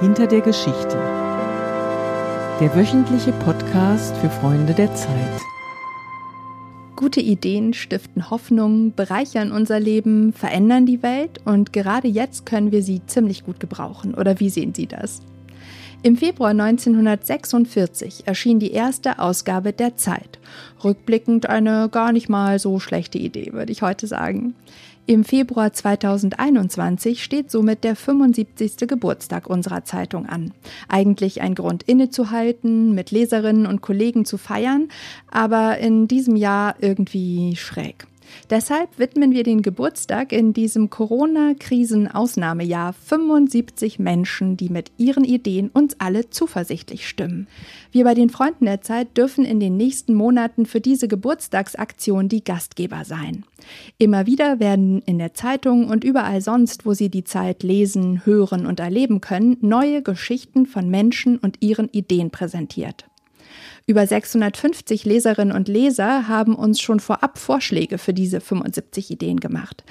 Hinter der Geschichte. Der wöchentliche Podcast für Freunde der Zeit. Gute Ideen stiften Hoffnung, bereichern unser Leben, verändern die Welt und gerade jetzt können wir sie ziemlich gut gebrauchen. Oder wie sehen Sie das? Im Februar 1946 erschien die erste Ausgabe der Zeit. Rückblickend eine gar nicht mal so schlechte Idee, würde ich heute sagen. Im Februar 2021 steht somit der 75. Geburtstag unserer Zeitung an. Eigentlich ein Grund innezuhalten, mit Leserinnen und Kollegen zu feiern, aber in diesem Jahr irgendwie schräg. Deshalb widmen wir den Geburtstag in diesem Corona-Krisen-Ausnahmejahr 75 Menschen, die mit ihren Ideen uns alle zuversichtlich stimmen. Wir bei den Freunden der Zeit dürfen in den nächsten Monaten für diese Geburtstagsaktion die Gastgeber sein. Immer wieder werden in der Zeitung und überall sonst, wo Sie die Zeit lesen, hören und erleben können, neue Geschichten von Menschen und ihren Ideen präsentiert. Über 650 Leserinnen und Leser haben uns schon vorab Vorschläge für diese 75 Ideen gemacht.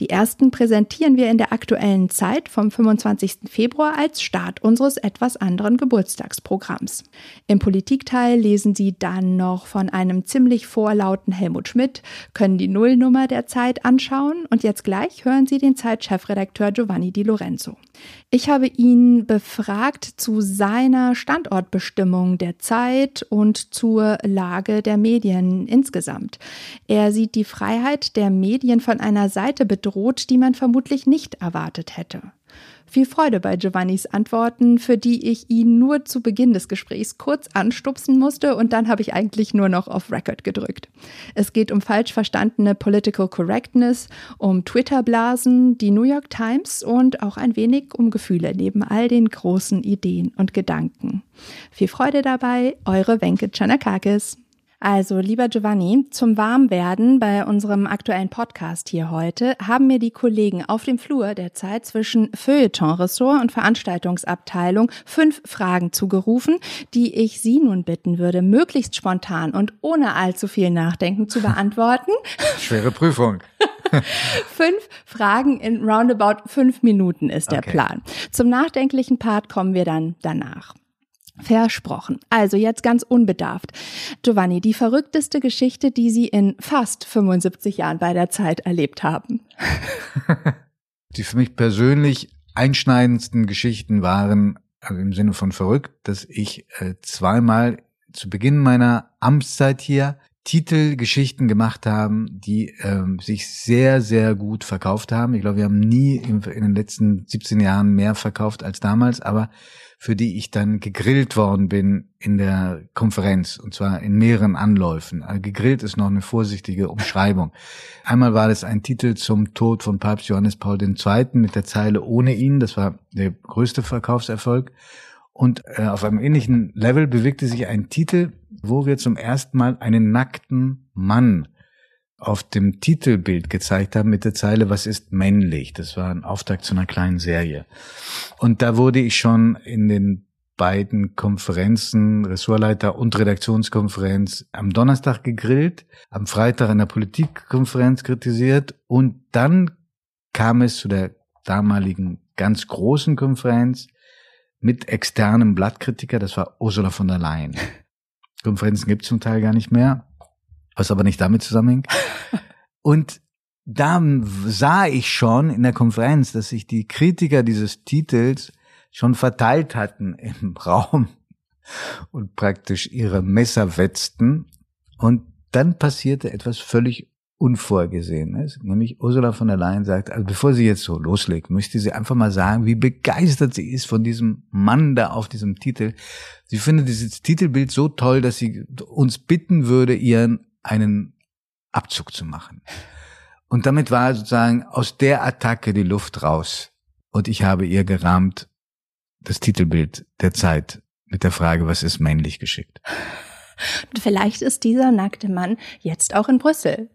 Die ersten präsentieren wir in der aktuellen Zeit vom 25. Februar als Start unseres etwas anderen Geburtstagsprogramms. Im Politikteil lesen Sie dann noch von einem ziemlich vorlauten Helmut Schmidt, können die Nullnummer der Zeit anschauen und jetzt gleich hören Sie den Zeitchefredakteur Giovanni Di Lorenzo. Ich habe ihn befragt zu seiner Standortbestimmung der Zeit und zur Lage der Medien insgesamt. Er sieht die Freiheit der Medien von einer Seite bedroht, die man vermutlich nicht erwartet hätte. Viel Freude bei Giovannis Antworten, für die ich ihn nur zu Beginn des Gesprächs kurz anstupsen musste und dann habe ich eigentlich nur noch auf Record gedrückt. Es geht um falsch verstandene Political Correctness, um Twitter-Blasen, die New York Times und auch ein wenig um Gefühle neben all den großen Ideen und Gedanken. Viel Freude dabei, eure Wenke Chanakakis. Also, lieber Giovanni, zum Warmwerden bei unserem aktuellen Podcast hier heute haben mir die Kollegen auf dem Flur der Zeit zwischen Feuilleton-Ressort und Veranstaltungsabteilung fünf Fragen zugerufen, die ich Sie nun bitten würde, möglichst spontan und ohne allzu viel Nachdenken zu beantworten. Schwere Prüfung. fünf Fragen in roundabout fünf Minuten ist der okay. Plan. Zum nachdenklichen Part kommen wir dann danach. Versprochen. Also jetzt ganz unbedarft. Giovanni, die verrückteste Geschichte, die Sie in fast 75 Jahren bei der Zeit erlebt haben. die für mich persönlich einschneidendsten Geschichten waren, also im Sinne von verrückt, dass ich äh, zweimal zu Beginn meiner Amtszeit hier Titelgeschichten gemacht haben, die ähm, sich sehr, sehr gut verkauft haben. Ich glaube, wir haben nie in, in den letzten 17 Jahren mehr verkauft als damals, aber für die ich dann gegrillt worden bin in der Konferenz, und zwar in mehreren Anläufen. Also gegrillt ist noch eine vorsichtige Umschreibung. Einmal war das ein Titel zum Tod von Papst Johannes Paul II. mit der Zeile ohne ihn, das war der größte Verkaufserfolg. Und äh, auf einem ähnlichen Level bewegte sich ein Titel, wo wir zum ersten Mal einen nackten Mann auf dem Titelbild gezeigt haben mit der Zeile, was ist männlich? Das war ein Auftakt zu einer kleinen Serie. Und da wurde ich schon in den beiden Konferenzen, Ressortleiter und Redaktionskonferenz, am Donnerstag gegrillt, am Freitag in der Politikkonferenz kritisiert und dann kam es zu der damaligen ganz großen Konferenz mit externem Blattkritiker, das war Ursula von der Leyen. Konferenzen gibt es zum Teil gar nicht mehr was aber nicht damit zusammenhängt. Und da sah ich schon in der Konferenz, dass sich die Kritiker dieses Titels schon verteilt hatten im Raum und praktisch ihre Messer wetzten. Und dann passierte etwas völlig Unvorgesehenes, nämlich Ursula von der Leyen sagt, also bevor sie jetzt so loslegt, möchte sie einfach mal sagen, wie begeistert sie ist von diesem Mann da auf diesem Titel. Sie findet dieses Titelbild so toll, dass sie uns bitten würde, ihren einen Abzug zu machen. Und damit war sozusagen aus der Attacke die Luft raus. Und ich habe ihr gerahmt das Titelbild der Zeit mit der Frage, was ist männlich geschickt. Und vielleicht ist dieser nackte Mann jetzt auch in Brüssel.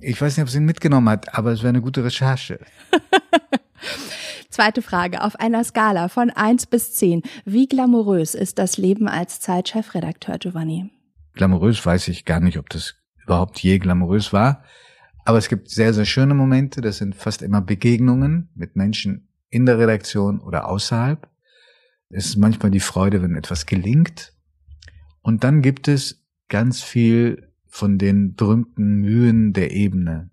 Ich weiß nicht, ob sie ihn mitgenommen hat, aber es wäre eine gute Recherche. Zweite Frage. Auf einer Skala von eins bis zehn, wie glamourös ist das Leben als Zeitchefredakteur, Giovanni? Glamourös weiß ich gar nicht, ob das überhaupt je glamourös war. Aber es gibt sehr, sehr schöne Momente. Das sind fast immer Begegnungen mit Menschen in der Redaktion oder außerhalb. Es ist manchmal die Freude, wenn etwas gelingt. Und dann gibt es ganz viel von den berühmten Mühen der Ebene.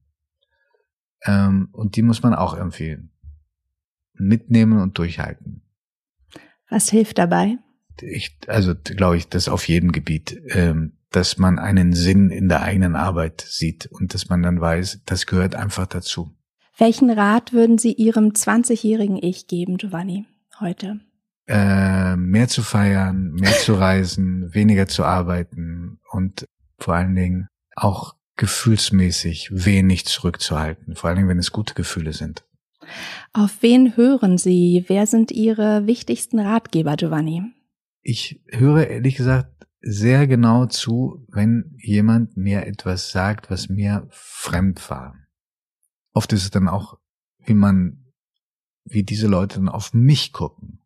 Ähm, und die muss man auch empfehlen. Mitnehmen und durchhalten. Was hilft dabei? Ich, also glaube ich, das auf jedem Gebiet, ähm, dass man einen Sinn in der eigenen Arbeit sieht und dass man dann weiß, das gehört einfach dazu. Welchen Rat würden Sie Ihrem 20-jährigen Ich geben, Giovanni, heute? Äh, mehr zu feiern, mehr zu reisen, weniger zu arbeiten und vor allen Dingen auch gefühlsmäßig wenig zurückzuhalten, vor allen Dingen, wenn es gute Gefühle sind. Auf wen hören Sie? Wer sind Ihre wichtigsten Ratgeber, Giovanni? Ich höre ehrlich gesagt sehr genau zu, wenn jemand mir etwas sagt, was mir fremd war. Oft ist es dann auch, wie man, wie diese Leute dann auf mich gucken.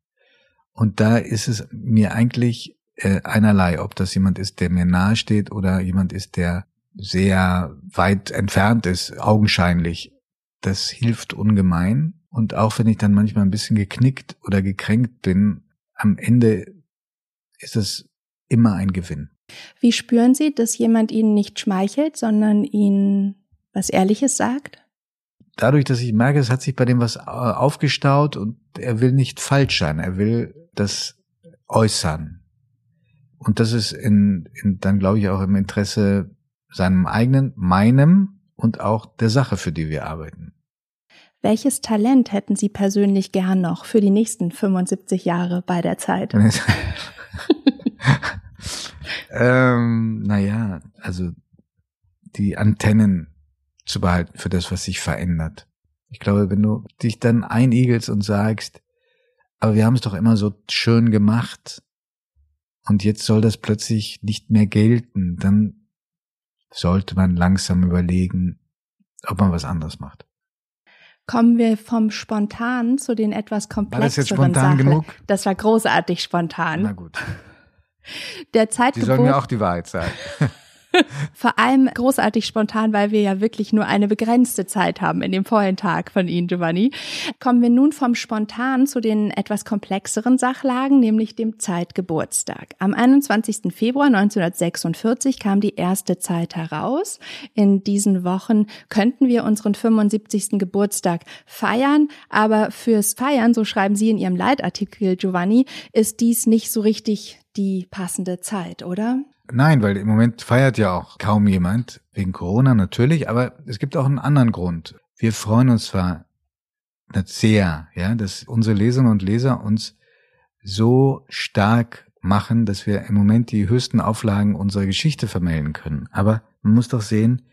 Und da ist es mir eigentlich äh, einerlei, ob das jemand ist, der mir nahe steht oder jemand ist, der sehr weit entfernt ist, augenscheinlich. Das hilft ungemein. Und auch wenn ich dann manchmal ein bisschen geknickt oder gekränkt bin, am Ende ist es immer ein Gewinn. Wie spüren Sie, dass jemand Ihnen nicht schmeichelt, sondern Ihnen was Ehrliches sagt? Dadurch, dass ich merke, es hat sich bei dem was äh, aufgestaut und er will nicht falsch sein, er will das äußern. Und das ist in, in, dann glaube ich auch im Interesse seinem eigenen, meinem und auch der Sache, für die wir arbeiten. Welches Talent hätten Sie persönlich gern noch für die nächsten 75 Jahre bei der Zeit? ähm, naja, also die Antennen zu behalten für das, was sich verändert. Ich glaube, wenn du dich dann einigelst und sagst, aber wir haben es doch immer so schön gemacht und jetzt soll das plötzlich nicht mehr gelten, dann sollte man langsam überlegen, ob man was anderes macht. Kommen wir vom Spontan zu den etwas komplexeren War das jetzt spontan Sache. genug? Das war großartig spontan. Na gut. Der Zeitgebot. Sie sollen mir auch die Wahrheit sagen. Vor allem großartig spontan, weil wir ja wirklich nur eine begrenzte Zeit haben in dem vollen Tag von Ihnen, Giovanni. Kommen wir nun vom Spontan zu den etwas komplexeren Sachlagen, nämlich dem Zeitgeburtstag. Am 21. Februar 1946 kam die erste Zeit heraus. In diesen Wochen könnten wir unseren 75. Geburtstag feiern, aber fürs Feiern, so schreiben Sie in Ihrem Leitartikel, Giovanni, ist dies nicht so richtig die passende Zeit, oder? Nein, weil im Moment feiert ja auch kaum jemand, wegen Corona natürlich, aber es gibt auch einen anderen Grund. Wir freuen uns zwar sehr, ja, dass unsere Leserinnen und Leser uns so stark machen, dass wir im Moment die höchsten Auflagen unserer Geschichte vermelden können. Aber man muss doch sehen,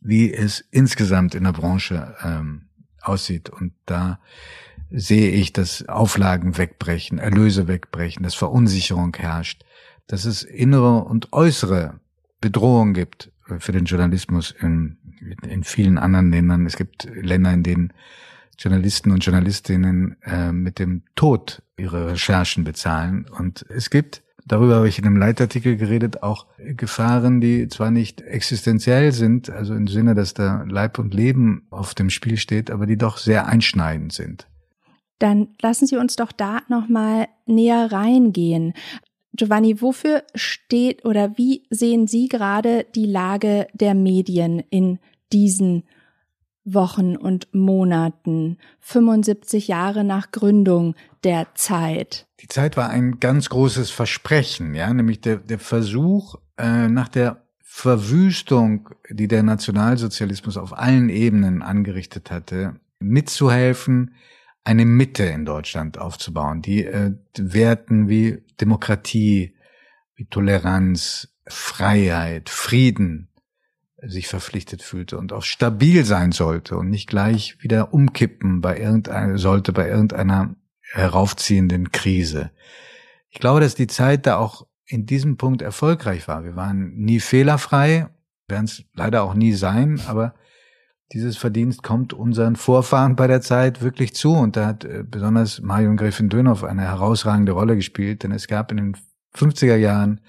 wie es insgesamt in der Branche ähm, aussieht. Und da sehe ich, dass Auflagen wegbrechen, Erlöse wegbrechen, dass Verunsicherung herrscht dass es innere und äußere Bedrohung gibt für den Journalismus in, in vielen anderen Ländern. Es gibt Länder, in denen Journalisten und Journalistinnen äh, mit dem Tod ihre Recherchen bezahlen. Und es gibt, darüber habe ich in einem Leitartikel geredet, auch Gefahren, die zwar nicht existenziell sind, also im Sinne, dass da Leib und Leben auf dem Spiel steht, aber die doch sehr einschneidend sind. Dann lassen Sie uns doch da nochmal näher reingehen. Giovanni, wofür steht oder wie sehen Sie gerade die Lage der Medien in diesen Wochen und Monaten, 75 Jahre nach Gründung der Zeit? Die Zeit war ein ganz großes Versprechen, ja, nämlich der, der Versuch äh, nach der Verwüstung, die der Nationalsozialismus auf allen Ebenen angerichtet hatte, mitzuhelfen, eine Mitte in Deutschland aufzubauen, die äh, Werten wie Demokratie, wie Toleranz, Freiheit, Frieden sich verpflichtet fühlte und auch stabil sein sollte und nicht gleich wieder umkippen bei irgendeiner, sollte bei irgendeiner heraufziehenden Krise. Ich glaube, dass die Zeit da auch in diesem Punkt erfolgreich war. Wir waren nie fehlerfrei, werden es leider auch nie sein, aber dieses Verdienst kommt unseren Vorfahren bei der Zeit wirklich zu. Und da hat äh, besonders Marion Gräfin Dönhoff eine herausragende Rolle gespielt, denn es gab in den 50er Jahren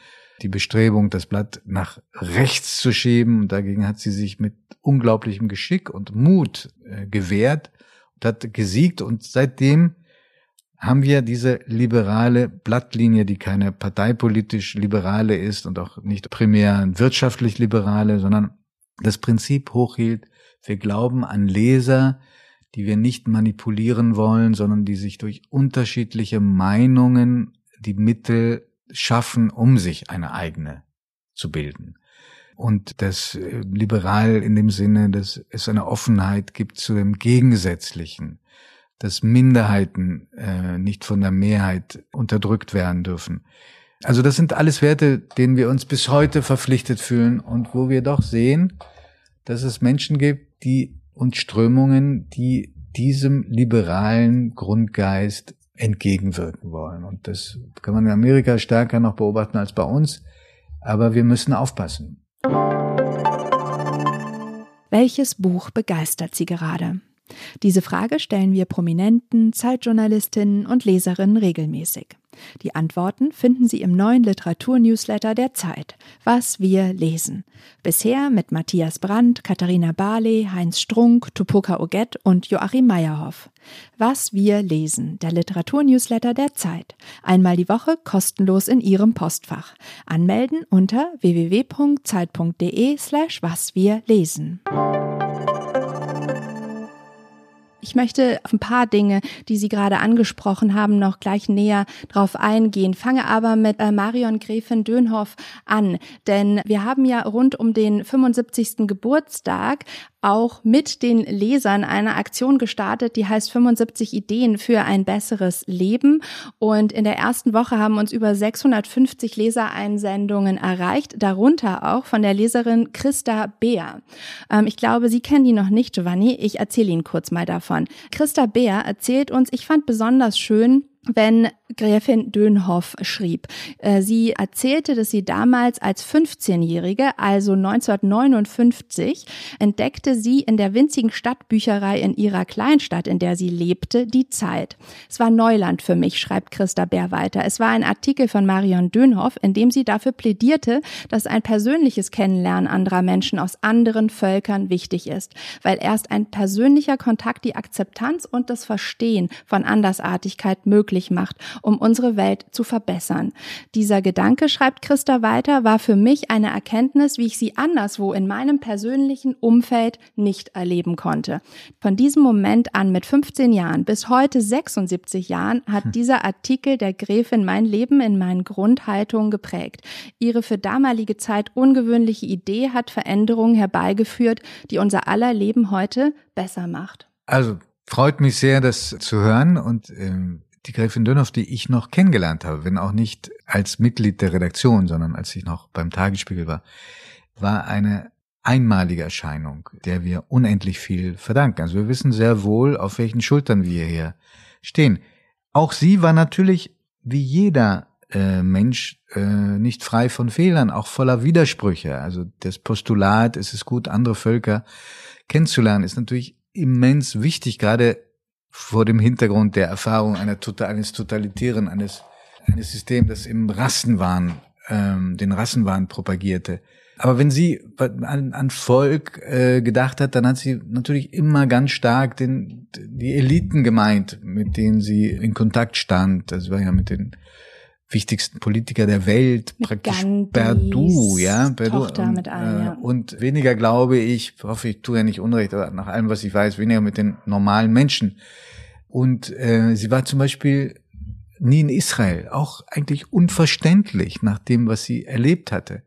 die Bestrebung, das Blatt nach rechts zu schieben. Und dagegen hat sie sich mit unglaublichem Geschick und Mut äh, gewehrt und hat gesiegt. Und seitdem haben wir diese liberale Blattlinie, die keine parteipolitisch liberale ist und auch nicht primär wirtschaftlich liberale, sondern das Prinzip hochhielt, wir glauben an Leser, die wir nicht manipulieren wollen, sondern die sich durch unterschiedliche Meinungen die Mittel schaffen, um sich eine eigene zu bilden. Und das äh, liberal in dem Sinne, dass es eine Offenheit gibt zu dem Gegensätzlichen, dass Minderheiten äh, nicht von der Mehrheit unterdrückt werden dürfen. Also das sind alles Werte, denen wir uns bis heute verpflichtet fühlen und wo wir doch sehen, dass es Menschen gibt, die und Strömungen, die diesem liberalen Grundgeist entgegenwirken wollen. Und das kann man in Amerika stärker noch beobachten als bei uns. Aber wir müssen aufpassen. Welches Buch begeistert Sie gerade? Diese Frage stellen wir Prominenten, Zeitjournalistinnen und Leserinnen regelmäßig. Die Antworten finden Sie im neuen Literaturnewsletter der Zeit, Was wir lesen. Bisher mit Matthias Brandt, Katharina Barley, Heinz Strunk, Tupoka Oget und Joachim Meyerhoff. Was wir lesen, der Literaturnewsletter der Zeit. Einmal die Woche kostenlos in Ihrem Postfach. Anmelden unter www.zeit.de slash was wir lesen. Ich möchte auf ein paar Dinge, die Sie gerade angesprochen haben, noch gleich näher drauf eingehen. Fange aber mit äh, Marion Gräfin Dönhoff an, denn wir haben ja rund um den 75. Geburtstag auch mit den Lesern eine Aktion gestartet, die heißt 75 Ideen für ein besseres Leben. Und in der ersten Woche haben uns über 650 Lesereinsendungen erreicht, darunter auch von der Leserin Christa Beer. Ähm, ich glaube, Sie kennen die noch nicht, Giovanni. Ich erzähle Ihnen kurz mal davon. Christa Beer erzählt uns, ich fand besonders schön, wenn Gräfin Dönhoff schrieb. Äh, sie erzählte, dass sie damals als 15-Jährige, also 1959, entdeckte sie in der winzigen Stadtbücherei in ihrer Kleinstadt, in der sie lebte, die Zeit. Es war Neuland für mich, schreibt Christa Bär weiter. Es war ein Artikel von Marion Dönhoff, in dem sie dafür plädierte, dass ein persönliches Kennenlernen anderer Menschen aus anderen Völkern wichtig ist, weil erst ein persönlicher Kontakt die Akzeptanz und das Verstehen von Andersartigkeit möglich macht um unsere Welt zu verbessern. Dieser Gedanke, schreibt Christa weiter, war für mich eine Erkenntnis, wie ich sie anderswo in meinem persönlichen Umfeld nicht erleben konnte. Von diesem Moment an mit 15 Jahren bis heute 76 Jahren hat hm. dieser Artikel der Gräfin mein Leben in meinen Grundhaltungen geprägt. Ihre für damalige Zeit ungewöhnliche Idee hat Veränderungen herbeigeführt, die unser aller Leben heute besser macht. Also freut mich sehr, das zu hören und ähm, die Gräfin Dönhoff, die ich noch kennengelernt habe, wenn auch nicht als Mitglied der Redaktion, sondern als ich noch beim Tagesspiegel war, war eine einmalige Erscheinung, der wir unendlich viel verdanken. Also wir wissen sehr wohl, auf welchen Schultern wir hier stehen. Auch sie war natürlich wie jeder äh, Mensch äh, nicht frei von Fehlern, auch voller Widersprüche. Also das Postulat, es ist gut, andere Völker kennenzulernen, ist natürlich immens wichtig, gerade vor dem Hintergrund der Erfahrung einer, tota-, eines totalitären, eines, eines Systems, das im Rassenwahn, ähm, den Rassenwahn propagierte. Aber wenn sie an, an Volk äh, gedacht hat, dann hat sie natürlich immer ganz stark den, die Eliten gemeint, mit denen sie in Kontakt stand. Das war ja mit den wichtigsten Politiker der Welt, mit praktisch Perdu, ja, Perdu. Tochter und, mit allen, ja. und weniger glaube ich, hoffe ich tue ja nicht Unrecht, aber nach allem, was ich weiß, weniger mit den normalen Menschen. Und äh, sie war zum Beispiel nie in Israel, auch eigentlich unverständlich nach dem, was sie erlebt hatte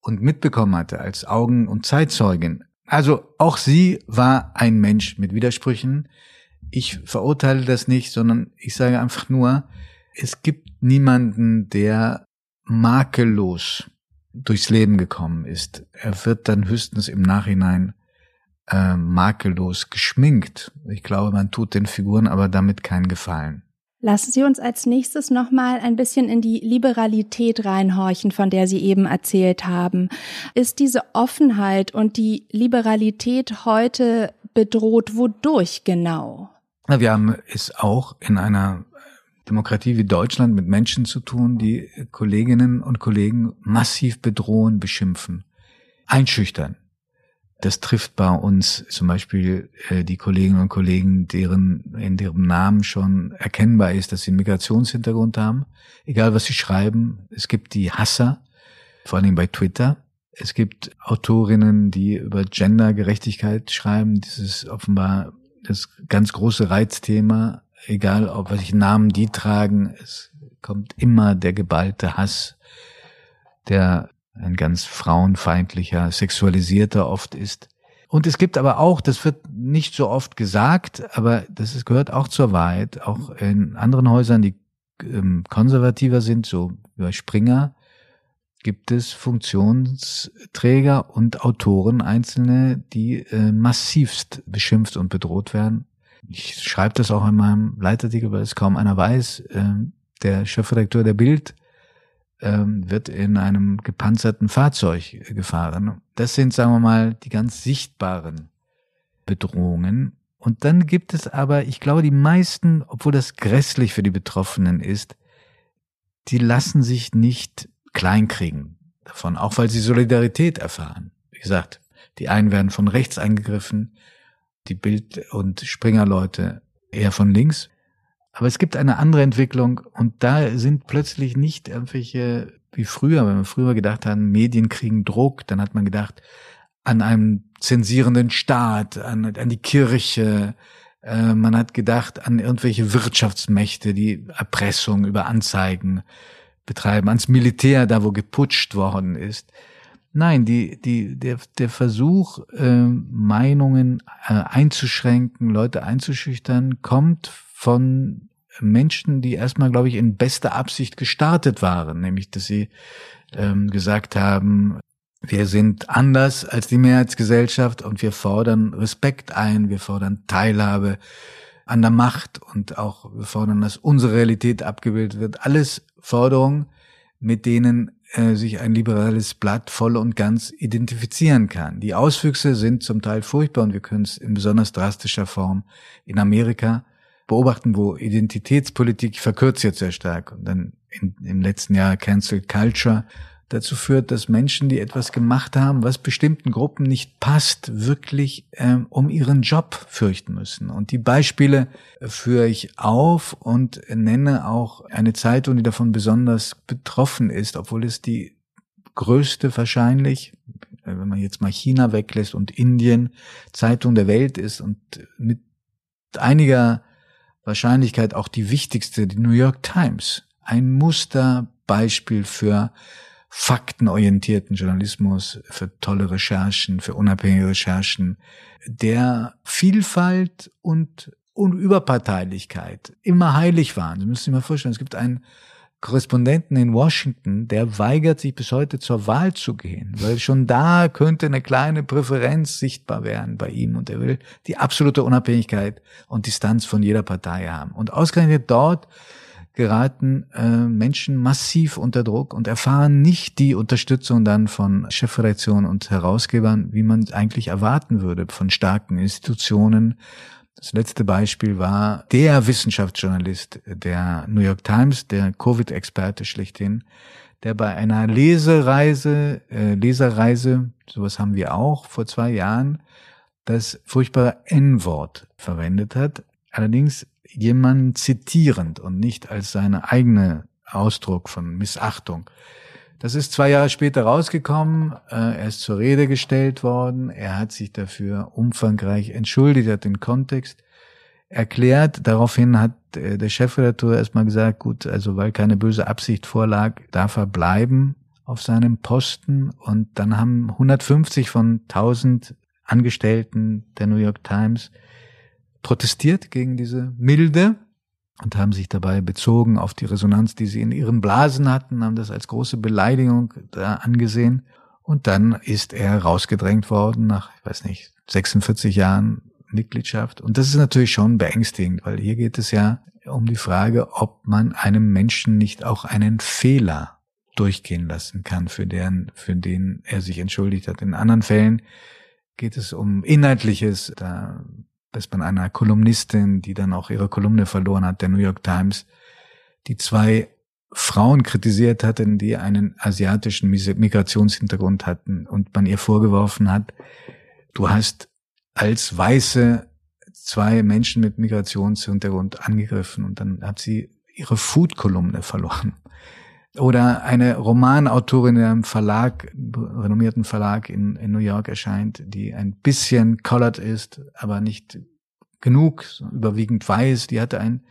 und mitbekommen hatte als Augen- und Zeitzeugin. Also auch sie war ein Mensch mit Widersprüchen. Ich verurteile das nicht, sondern ich sage einfach nur, es gibt niemanden, der makellos durchs Leben gekommen ist. Er wird dann höchstens im Nachhinein äh, makellos geschminkt. Ich glaube, man tut den Figuren aber damit keinen Gefallen. Lassen Sie uns als nächstes nochmal ein bisschen in die Liberalität reinhorchen, von der Sie eben erzählt haben. Ist diese Offenheit und die Liberalität heute bedroht? Wodurch genau? Wir haben es auch in einer Demokratie wie Deutschland mit Menschen zu tun, die Kolleginnen und Kollegen massiv bedrohen, beschimpfen, einschüchtern. Das trifft bei uns zum Beispiel äh, die Kolleginnen und Kollegen, deren in deren Namen schon erkennbar ist, dass sie einen Migrationshintergrund haben. Egal was sie schreiben, es gibt die Hasser, vor Dingen bei Twitter. Es gibt Autorinnen, die über Gendergerechtigkeit schreiben. Das ist offenbar das ganz große Reizthema. Egal, ob welche Namen die tragen, es kommt immer der geballte Hass, der ein ganz frauenfeindlicher, sexualisierter oft ist. Und es gibt aber auch, das wird nicht so oft gesagt, aber das gehört auch zur Wahrheit, auch in anderen Häusern, die ähm, konservativer sind, so bei Springer, gibt es Funktionsträger und Autoren einzelne, die äh, massivst beschimpft und bedroht werden. Ich schreibe das auch in meinem Leitartikel, weil es kaum einer weiß. Äh, der Chefredakteur der Bild ähm, wird in einem gepanzerten Fahrzeug gefahren. Das sind, sagen wir mal, die ganz sichtbaren Bedrohungen. Und dann gibt es aber, ich glaube, die meisten, obwohl das grässlich für die Betroffenen ist, die lassen sich nicht kleinkriegen davon, auch weil sie Solidarität erfahren. Wie gesagt, die einen werden von rechts angegriffen, die Bild- und Springerleute eher von links. Aber es gibt eine andere Entwicklung und da sind plötzlich nicht irgendwelche, wie früher, wenn wir früher gedacht haben, Medien kriegen Druck, dann hat man gedacht an einen zensierenden Staat, an, an die Kirche, äh, man hat gedacht an irgendwelche Wirtschaftsmächte, die Erpressung über Anzeigen betreiben, ans Militär, da wo geputscht worden ist. Nein, die, die, der, der Versuch, äh, Meinungen äh, einzuschränken, Leute einzuschüchtern, kommt von Menschen, die erstmal, glaube ich, in bester Absicht gestartet waren, nämlich dass sie ähm, gesagt haben, wir sind anders als die Mehrheitsgesellschaft und wir fordern Respekt ein, wir fordern Teilhabe an der Macht und auch wir fordern, dass unsere Realität abgebildet wird. Alles Forderungen, mit denen äh, sich ein liberales Blatt voll und ganz identifizieren kann. Die Auswüchse sind zum Teil furchtbar und wir können es in besonders drastischer Form in Amerika beobachten, wo Identitätspolitik verkürzt jetzt sehr stark und dann in, im letzten Jahr Cancel Culture dazu führt, dass Menschen, die etwas gemacht haben, was bestimmten Gruppen nicht passt, wirklich ähm, um ihren Job fürchten müssen. Und die Beispiele führe ich auf und nenne auch eine Zeitung, die davon besonders betroffen ist, obwohl es die größte wahrscheinlich, wenn man jetzt mal China weglässt und Indien, Zeitung der Welt ist und mit einiger Wahrscheinlichkeit auch die wichtigste, die New York Times. Ein Musterbeispiel für faktenorientierten Journalismus, für tolle Recherchen, für unabhängige Recherchen, der Vielfalt und, und Überparteilichkeit immer heilig waren. Sie müssen sich mal vorstellen, es gibt einen Korrespondenten in Washington, der weigert sich bis heute zur Wahl zu gehen, weil schon da könnte eine kleine Präferenz sichtbar werden bei ihm und er will die absolute Unabhängigkeit und Distanz von jeder Partei haben. Und ausgerechnet dort geraten äh, Menschen massiv unter Druck und erfahren nicht die Unterstützung dann von Chefredaktion und Herausgebern, wie man eigentlich erwarten würde von starken Institutionen das letzte Beispiel war der Wissenschaftsjournalist der New York Times, der Covid-Experte schlechthin, der bei einer Lesereise, äh, Leserreise, sowas haben wir auch vor zwei Jahren, das furchtbare N-Wort verwendet hat. Allerdings jemanden zitierend und nicht als seine eigene Ausdruck von Missachtung. Das ist zwei Jahre später rausgekommen. Äh, er ist zur Rede gestellt worden. Er hat sich dafür umfangreich entschuldigt, hat den Kontext erklärt. Daraufhin hat äh, der Chefredakteur erstmal gesagt, gut, also weil keine böse Absicht vorlag, darf er bleiben auf seinem Posten. Und dann haben 150 von 1000 Angestellten der New York Times protestiert gegen diese Milde und haben sich dabei bezogen auf die Resonanz, die sie in ihren Blasen hatten, haben das als große Beleidigung da angesehen. Und dann ist er rausgedrängt worden nach, ich weiß nicht, 46 Jahren Mitgliedschaft. Und das ist natürlich schon beängstigend, weil hier geht es ja um die Frage, ob man einem Menschen nicht auch einen Fehler durchgehen lassen kann, für deren, für den er sich entschuldigt hat. In anderen Fällen geht es um Inhaltliches. Da dass man einer Kolumnistin, die dann auch ihre Kolumne verloren hat, der New York Times, die zwei Frauen kritisiert hatten, die einen asiatischen Migrationshintergrund hatten und man ihr vorgeworfen hat, Du hast als Weiße zwei Menschen mit Migrationshintergrund angegriffen und dann hat sie ihre Food-Kolumne verloren. Oder eine Romanautorin in einem Verlag, renommierten Verlag in, in New York erscheint, die ein bisschen colored ist, aber nicht genug, überwiegend weiß. Die hatte ein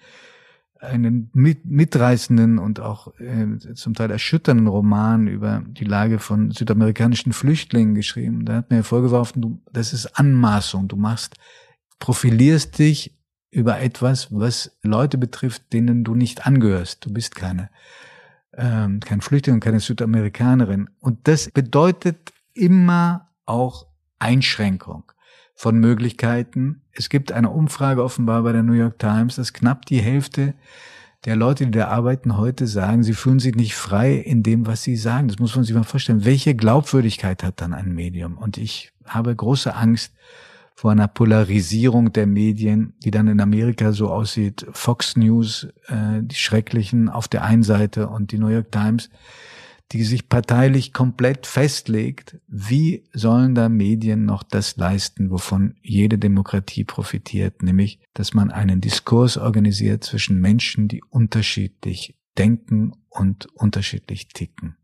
einen mit, mitreißenden und auch äh, zum Teil erschütternden Roman über die Lage von südamerikanischen Flüchtlingen geschrieben. Da hat mir vorgeworfen, du, das ist Anmaßung. Du machst, profilierst dich über etwas, was Leute betrifft, denen du nicht angehörst. Du bist keine, ähm, kein Flüchtling und keine Südamerikanerin. Und das bedeutet immer auch Einschränkung von Möglichkeiten. Es gibt eine Umfrage offenbar bei der New York Times, dass knapp die Hälfte der Leute, die da arbeiten, heute sagen, sie fühlen sich nicht frei in dem, was sie sagen. Das muss man sich mal vorstellen. Welche Glaubwürdigkeit hat dann ein Medium? Und ich habe große Angst vor einer Polarisierung der Medien, die dann in Amerika so aussieht. Fox News, äh, die Schrecklichen auf der einen Seite und die New York Times, die sich parteilich komplett festlegt, wie sollen da Medien noch das leisten, wovon jede Demokratie profitiert, nämlich, dass man einen Diskurs organisiert zwischen Menschen, die unterschiedlich denken und unterschiedlich ticken.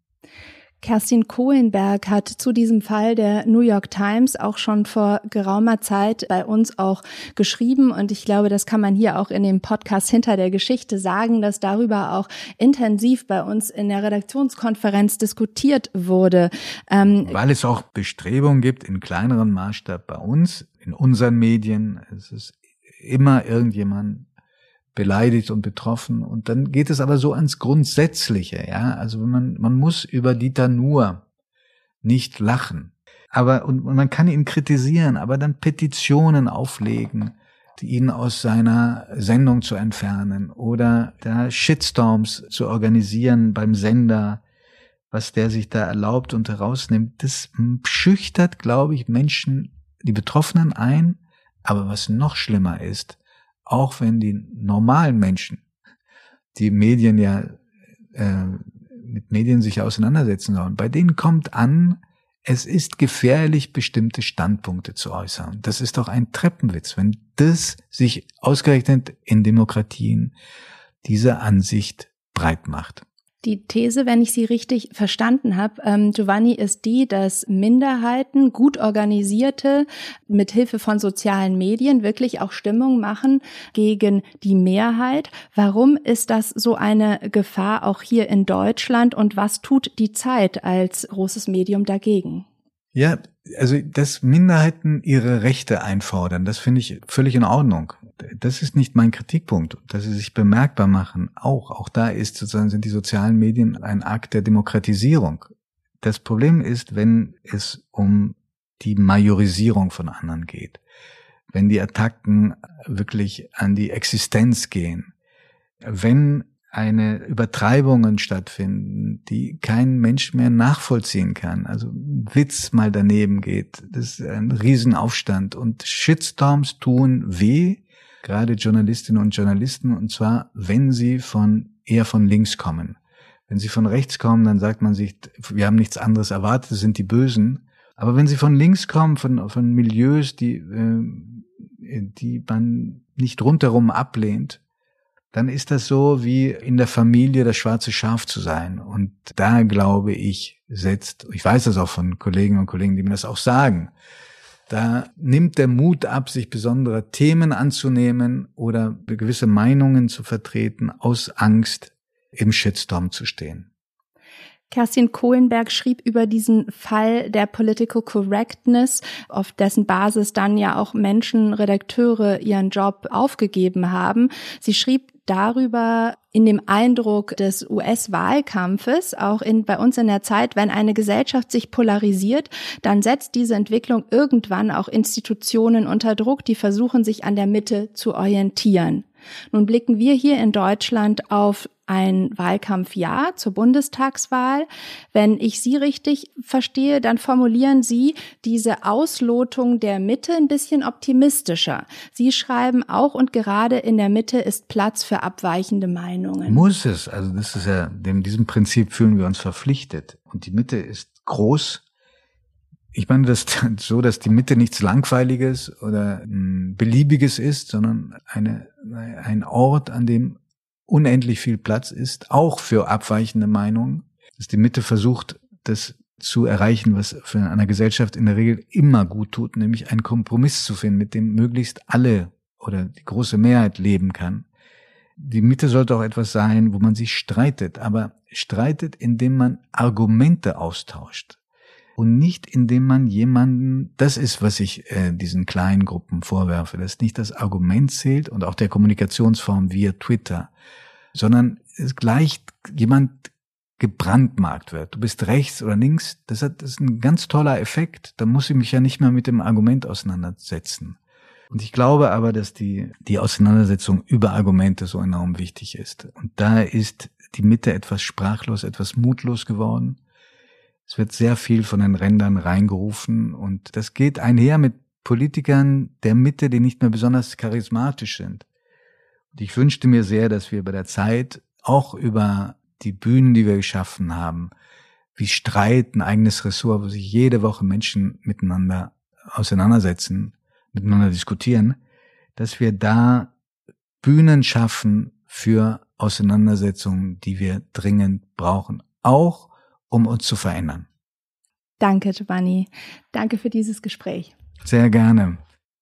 Kerstin Kohlenberg hat zu diesem Fall der New York Times auch schon vor geraumer Zeit bei uns auch geschrieben und ich glaube, das kann man hier auch in dem Podcast hinter der Geschichte sagen, dass darüber auch intensiv bei uns in der Redaktionskonferenz diskutiert wurde. Ähm Weil es auch Bestrebungen gibt in kleineren Maßstab bei uns, in unseren Medien. Es ist immer irgendjemand beleidigt und betroffen. Und dann geht es aber so ans Grundsätzliche, ja. Also man, man muss über Dieter Nuhr nicht lachen. Aber, und, und man kann ihn kritisieren, aber dann Petitionen auflegen, ihn aus seiner Sendung zu entfernen oder da Shitstorms zu organisieren beim Sender, was der sich da erlaubt und herausnimmt, das schüchtert, glaube ich, Menschen, die Betroffenen ein. Aber was noch schlimmer ist, auch wenn die normalen Menschen, die Medien ja äh, mit Medien sich auseinandersetzen sollen, bei denen kommt an, es ist gefährlich, bestimmte Standpunkte zu äußern. Das ist doch ein Treppenwitz, wenn das sich ausgerechnet in Demokratien diese Ansicht breit macht. Die These, wenn ich sie richtig verstanden habe, ähm, Giovanni, ist die, dass Minderheiten, gut organisierte, mit Hilfe von sozialen Medien wirklich auch Stimmung machen gegen die Mehrheit. Warum ist das so eine Gefahr auch hier in Deutschland und was tut die Zeit als großes Medium dagegen? Ja, also dass Minderheiten ihre Rechte einfordern, das finde ich völlig in Ordnung. Das ist nicht mein Kritikpunkt, dass sie sich bemerkbar machen. Auch, auch da ist sozusagen sind die sozialen Medien ein Akt der Demokratisierung. Das Problem ist, wenn es um die Majorisierung von anderen geht, wenn die Attacken wirklich an die Existenz gehen, wenn eine Übertreibungen stattfinden, die kein Mensch mehr nachvollziehen kann. Also Witz mal daneben geht, das ist ein Riesenaufstand und Shitstorms tun weh, gerade Journalistinnen und Journalisten, und zwar, wenn sie von eher von links kommen. Wenn sie von rechts kommen, dann sagt man sich, wir haben nichts anderes erwartet, das sind die Bösen. Aber wenn sie von links kommen, von, von Milieus, die, äh, die man nicht rundherum ablehnt, dann ist das so wie in der Familie das schwarze Schaf zu sein. Und da glaube ich, setzt, ich weiß das auch von Kollegen und Kollegen, die mir das auch sagen, da nimmt der Mut ab, sich besondere Themen anzunehmen oder gewisse Meinungen zu vertreten, aus Angst im Shitstorm zu stehen. Kerstin Kohlenberg schrieb über diesen Fall der Political Correctness, auf dessen Basis dann ja auch Menschen, Redakteure ihren Job aufgegeben haben. Sie schrieb darüber in dem Eindruck des US-Wahlkampfes, auch in, bei uns in der Zeit, wenn eine Gesellschaft sich polarisiert, dann setzt diese Entwicklung irgendwann auch Institutionen unter Druck, die versuchen, sich an der Mitte zu orientieren. Nun blicken wir hier in Deutschland auf ein Wahlkampfjahr zur Bundestagswahl. Wenn ich Sie richtig verstehe, dann formulieren Sie diese Auslotung der Mitte ein bisschen optimistischer. Sie schreiben auch und gerade in der Mitte ist Platz für abweichende Meinungen. Muss es. Also das ist ja, dem diesem Prinzip fühlen wir uns verpflichtet. Und die Mitte ist groß. ich meine das so, dass die Mitte nichts Langweiliges oder Beliebiges ist, sondern eine, ein Ort, an dem unendlich viel Platz ist, auch für abweichende Meinungen, dass die Mitte versucht, das zu erreichen, was für eine Gesellschaft in der Regel immer gut tut, nämlich einen Kompromiss zu finden, mit dem möglichst alle oder die große Mehrheit leben kann. Die Mitte sollte auch etwas sein, wo man sich streitet, aber streitet, indem man Argumente austauscht und nicht indem man jemanden, das ist, was ich äh, diesen kleinen Gruppen vorwerfe, dass nicht das Argument zählt und auch der Kommunikationsform via Twitter, sondern es gleicht jemand gebrandmarkt wird. Du bist rechts oder links, das, hat, das ist ein ganz toller Effekt. Da muss ich mich ja nicht mehr mit dem Argument auseinandersetzen. Und ich glaube aber, dass die, die Auseinandersetzung über Argumente so enorm wichtig ist. Und da ist die Mitte etwas sprachlos, etwas mutlos geworden. Es wird sehr viel von den Rändern reingerufen und das geht einher mit Politikern der Mitte, die nicht mehr besonders charismatisch sind. Und ich wünschte mir sehr, dass wir bei der Zeit auch über die Bühnen, die wir geschaffen haben, wie Streit ein eigenes Ressort, wo sich jede Woche Menschen miteinander auseinandersetzen, miteinander diskutieren, dass wir da Bühnen schaffen für Auseinandersetzungen, die wir dringend brauchen, auch um uns zu verändern. Danke, Giovanni. Danke für dieses Gespräch. Sehr gerne.